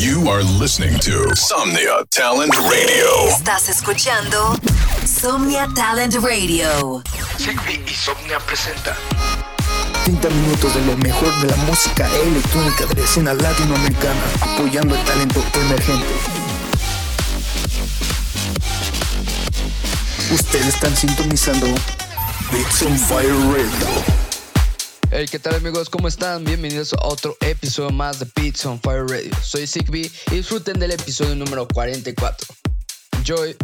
You are listening to Somnia Talent Radio. Estás escuchando Somnia Talent Radio. Sigby y Somnia presenta 30 minutos de lo mejor de la música electrónica de la escena latinoamericana, apoyando el talento emergente. Ustedes están sintonizando Beats on Fire Radio. Hey, ¿qué tal amigos? ¿Cómo están? Bienvenidos a otro episodio más de Beats on Fire Radio. Soy Zigbee y disfruten del episodio número 44. Enjoy.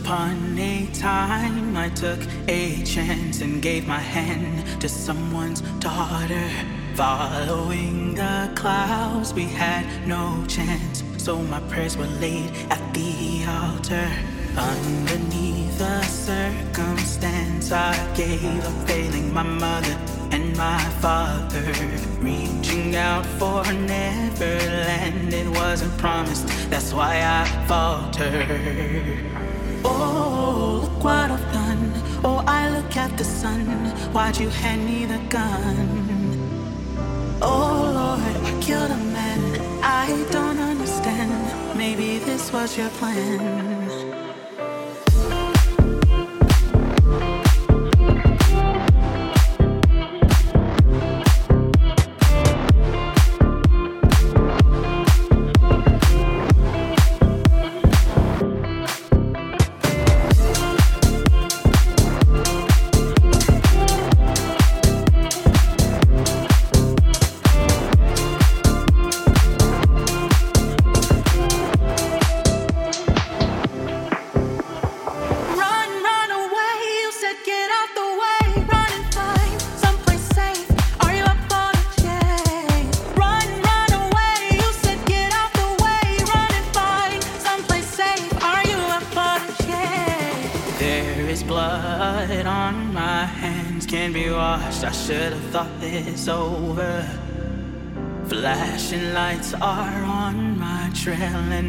Upon a time, I took a chance and gave my hand to someone's daughter. Following the clouds, we had no chance, so my prayers were laid at the altar. Underneath the circumstance, I gave up failing my mother and my father. Reaching out for Neverland, it wasn't promised, that's why I faltered. Oh, look what I've done. Oh, I look at the sun. Why'd you hand me the gun? Oh, Lord, I killed a man. I don't understand. Maybe this was your plan.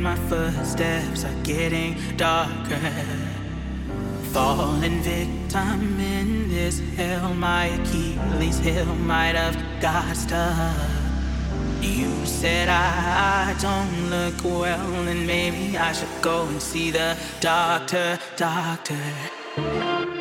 My footsteps are getting darker. Fallen victim in this hell, my Achilles heel might have got stuck. You said I don't look well, and maybe I should go and see the doctor, doctor.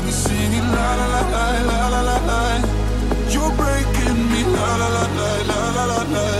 I'll be singing la la la la la la la. You're breaking me la la la la la la la.